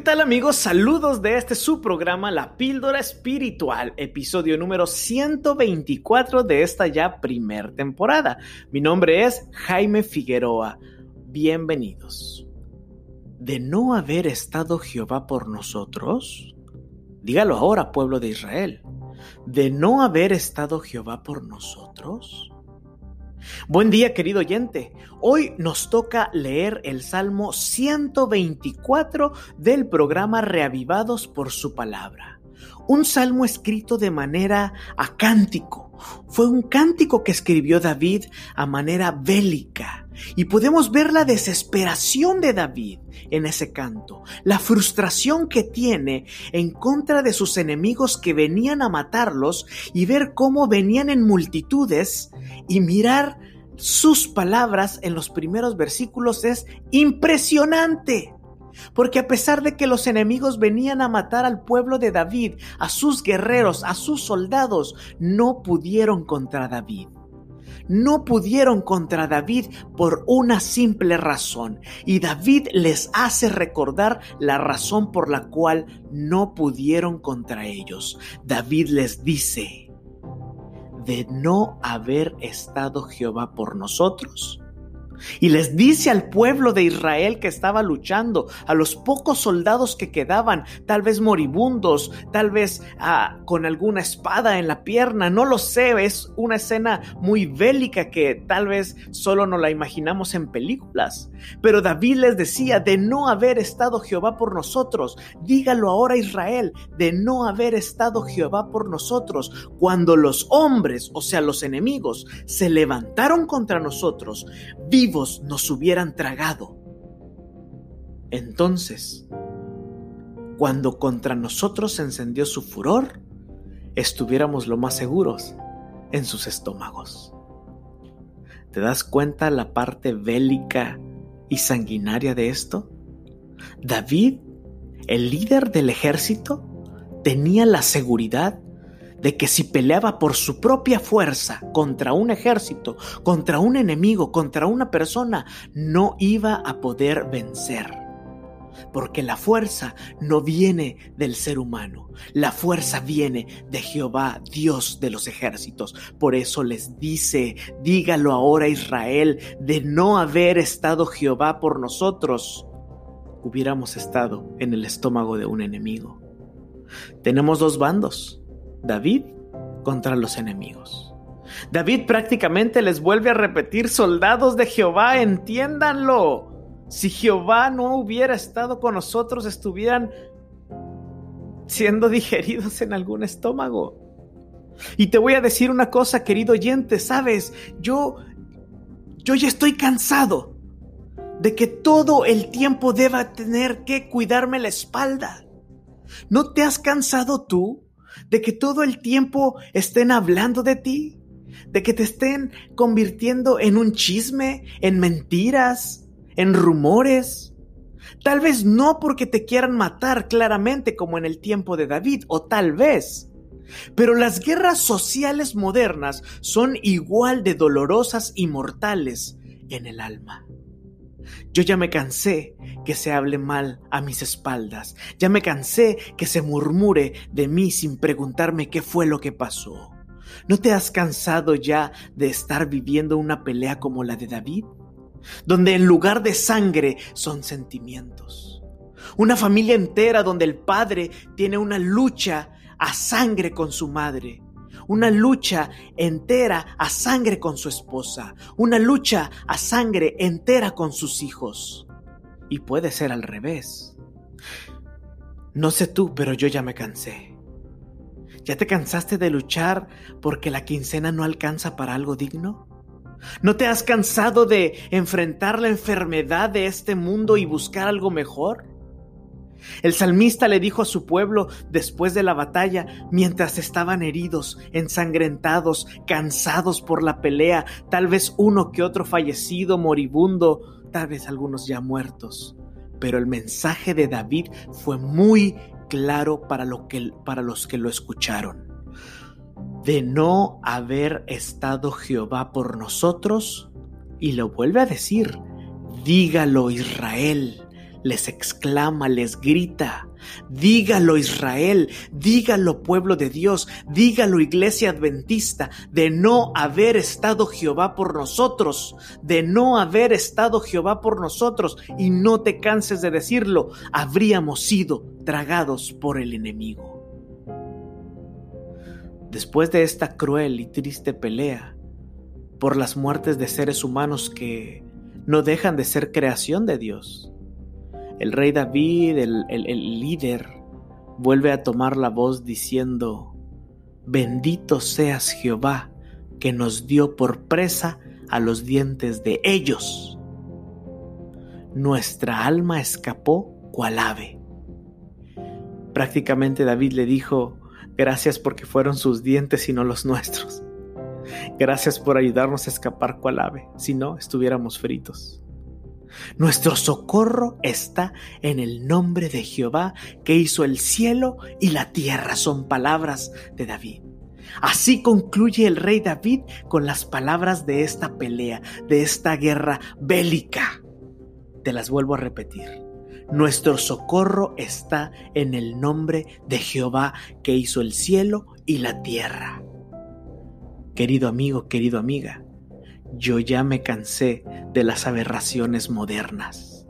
¿Qué tal amigos? Saludos de este su programa La Píldora Espiritual, episodio número 124 de esta ya primer temporada. Mi nombre es Jaime Figueroa. Bienvenidos. ¿De no haber estado Jehová por nosotros? Dígalo ahora, pueblo de Israel. ¿De no haber estado Jehová por nosotros? Buen día querido oyente. Hoy nos toca leer el Salmo 124 del programa Reavivados por su palabra. Un salmo escrito de manera acántico. Fue un cántico que escribió David a manera bélica. Y podemos ver la desesperación de David en ese canto, la frustración que tiene en contra de sus enemigos que venían a matarlos y ver cómo venían en multitudes y mirar sus palabras en los primeros versículos es impresionante. Porque a pesar de que los enemigos venían a matar al pueblo de David, a sus guerreros, a sus soldados, no pudieron contra David. No pudieron contra David por una simple razón. Y David les hace recordar la razón por la cual no pudieron contra ellos. David les dice, de no haber estado Jehová por nosotros? Y les dice al pueblo de Israel que estaba luchando, a los pocos soldados que quedaban, tal vez moribundos, tal vez ah, con alguna espada en la pierna, no lo sé, es una escena muy bélica que tal vez solo nos la imaginamos en películas. Pero David les decía, de no haber estado Jehová por nosotros, dígalo ahora Israel, de no haber estado Jehová por nosotros, cuando los hombres, o sea, los enemigos, se levantaron contra nosotros, nos hubieran tragado. Entonces, cuando contra nosotros se encendió su furor, estuviéramos lo más seguros en sus estómagos. ¿Te das cuenta la parte bélica y sanguinaria de esto? David, el líder del ejército, tenía la seguridad de que si peleaba por su propia fuerza contra un ejército, contra un enemigo, contra una persona, no iba a poder vencer. Porque la fuerza no viene del ser humano, la fuerza viene de Jehová, Dios de los ejércitos. Por eso les dice, dígalo ahora Israel, de no haber estado Jehová por nosotros, hubiéramos estado en el estómago de un enemigo. Tenemos dos bandos, David contra los enemigos. David prácticamente les vuelve a repetir, soldados de Jehová, entiéndanlo. Si Jehová no hubiera estado con nosotros, estuvieran siendo digeridos en algún estómago. Y te voy a decir una cosa, querido oyente, sabes, yo yo ya estoy cansado de que todo el tiempo deba tener que cuidarme la espalda. ¿No te has cansado tú de que todo el tiempo estén hablando de ti, de que te estén convirtiendo en un chisme, en mentiras, en rumores. Tal vez no porque te quieran matar claramente como en el tiempo de David, o tal vez. Pero las guerras sociales modernas son igual de dolorosas y mortales en el alma. Yo ya me cansé que se hable mal a mis espaldas, ya me cansé que se murmure de mí sin preguntarme qué fue lo que pasó. ¿No te has cansado ya de estar viviendo una pelea como la de David? Donde en lugar de sangre son sentimientos. Una familia entera donde el padre tiene una lucha a sangre con su madre una lucha entera a sangre con su esposa, una lucha a sangre entera con sus hijos. Y puede ser al revés. No sé tú, pero yo ya me cansé. ¿Ya te cansaste de luchar porque la quincena no alcanza para algo digno? ¿No te has cansado de enfrentar la enfermedad de este mundo y buscar algo mejor? El salmista le dijo a su pueblo después de la batalla, mientras estaban heridos, ensangrentados, cansados por la pelea, tal vez uno que otro fallecido, moribundo, tal vez algunos ya muertos. Pero el mensaje de David fue muy claro para, lo que, para los que lo escucharon. De no haber estado Jehová por nosotros, y lo vuelve a decir, dígalo Israel, les exclama, les grita, dígalo Israel, dígalo pueblo de Dios, dígalo iglesia adventista, de no haber estado Jehová por nosotros, de no haber estado Jehová por nosotros, y no te canses de decirlo, habríamos sido tragados por el enemigo. Después de esta cruel y triste pelea, por las muertes de seres humanos que no dejan de ser creación de Dios, el rey David, el, líder, vuelve a tomar la voz diciendo, bendito seas Jehová, que nos dio por presa a los dientes de ellos. Nuestra alma escapó cual ave. Prácticamente David le dijo, gracias porque fueron sus dientes y no los nuestros. Gracias por ayudarnos a escapar cual ave, si no estuviéramos fritos. Nuestro socorro está en el nombre de Jehová que hizo el cielo y la tierra. Son palabras de David. Así concluye el rey David con las palabras de esta pelea, de esta guerra bélica. Te las vuelvo a repetir. Nuestro socorro está en el nombre de Jehová que hizo el cielo y la tierra. Querido amigo, querido amiga, yo ya me cansé de las aberraciones modernas,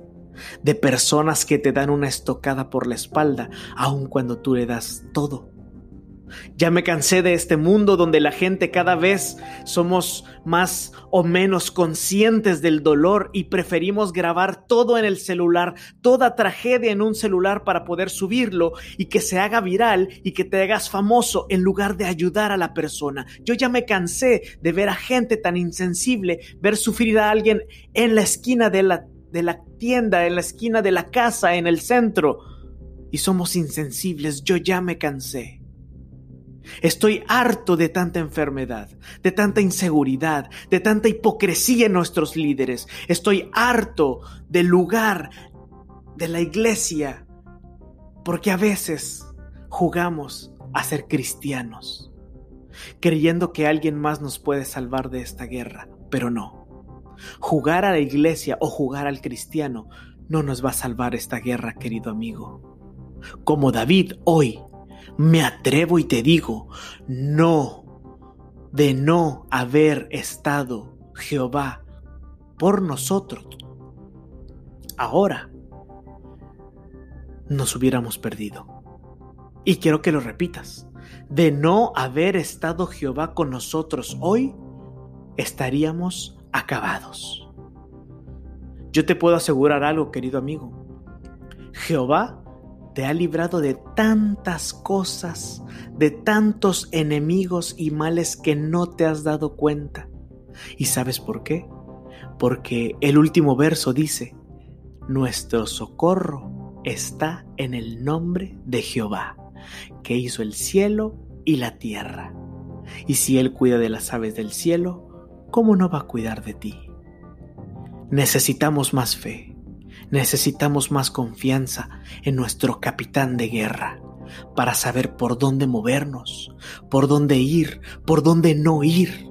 de personas que te dan una estocada por la espalda aun cuando tú le das todo ya me cansé de este mundo donde la gente cada vez somos más o menos conscientes del dolor y preferimos grabar todo en el celular, toda tragedia en un celular para poder subirlo y que se haga viral y que te hagas famoso en lugar de ayudar a la persona. Yo ya me cansé de ver a gente tan insensible, ver sufrir a alguien en la esquina de la, de la tienda, en la esquina de la casa, en el centro. Y somos insensibles, yo ya me cansé. Estoy harto de tanta enfermedad, de tanta inseguridad, de tanta hipocresía en nuestros líderes. Estoy harto del lugar de la iglesia, porque a veces jugamos a ser cristianos, creyendo que alguien más nos puede salvar de esta guerra, pero no. Jugar a la iglesia o jugar al cristiano no nos va a salvar esta guerra, querido amigo. Como David hoy me atrevo y te digo, no, de no haber estado Jehová por nosotros, ahora nos hubiéramos perdido. Y quiero que lo repitas, de no haber estado Jehová con nosotros hoy, estaríamos acabados. Yo te puedo asegurar algo, querido amigo. Jehová te ha librado de tantas cosas, de tantos enemigos y males que no te has dado cuenta. ¿Y sabes por qué? Porque el último verso dice, nuestro socorro está en el nombre de Jehová, que hizo el cielo y la tierra. Y si Él cuida de las aves del cielo, ¿cómo no va a cuidar de ti? Necesitamos más fe necesitamos más confianza en nuestro capitán de guerra para saber por dónde movernos, por dónde ir, por dónde no ir.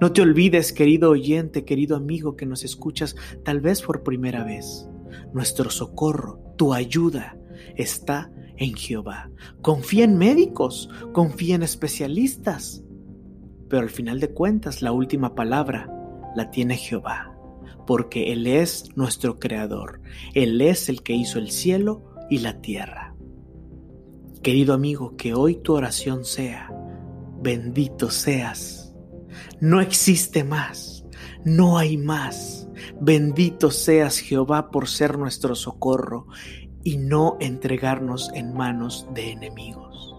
No te olvides, querido oyente, querido amigo que nos escuchas tal vez por primera vez. Nuestro socorro, tu ayuda, está en Jehová. Confía en médicos, confía en especialistas. Pero al final de cuentas, la última palabra la tiene Jehová porque Él es nuestro Creador, Él es el que hizo el cielo y la tierra. Querido amigo, que hoy tu oración sea, bendito seas. No existe más, no hay más. Bendito seas Jehová por ser nuestro socorro y no entregarnos en manos de enemigos.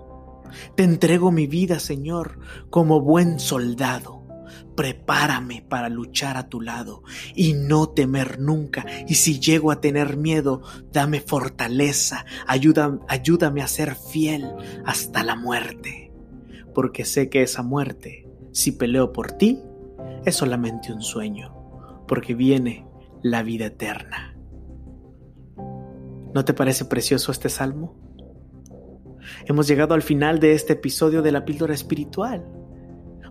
Te entrego mi vida, Señor, como buen soldado prepárame para luchar a tu lado y no temer nunca. Y si llego a tener miedo, dame fortaleza, ayúdame a ser fiel hasta la muerte. Porque sé que esa muerte, si peleo por ti, es solamente un sueño, porque viene la vida eterna. ¿No te parece precioso este salmo? Hemos llegado al final de este episodio de la píldora espiritual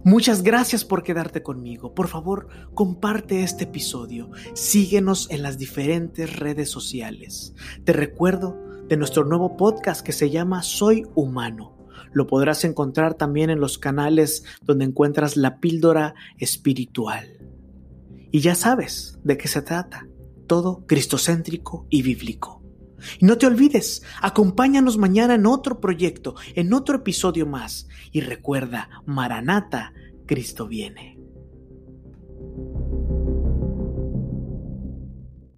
Muchas gracias por quedarte conmigo. Por favor, comparte este episodio. Síguenos en las diferentes redes sociales. Te recuerdo de nuestro nuevo podcast que se llama Soy Humano. Lo podrás encontrar también en los canales donde encuentras la píldora espiritual. Y ya sabes de qué se trata. Todo cristocéntrico y bíblico. Y no te olvides, acompáñanos mañana en otro proyecto, en otro episodio más. Y recuerda, Maranata, Cristo viene.